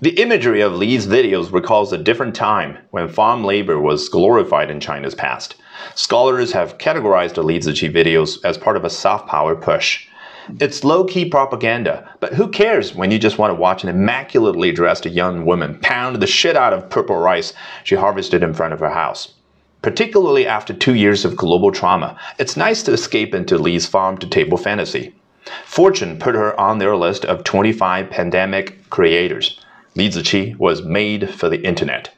The imagery of Li's videos recalls a different time when farm labor was glorified in China's past. Scholars have categorized the Li videos as part of a soft power push. It's low key propaganda, but who cares when you just want to watch an immaculately dressed young woman pound the shit out of purple rice she harvested in front of her house? Particularly after two years of global trauma, it's nice to escape into Li's farm to table fantasy. Fortune put her on their list of 25 pandemic creators. Li Ziqi was made for the internet.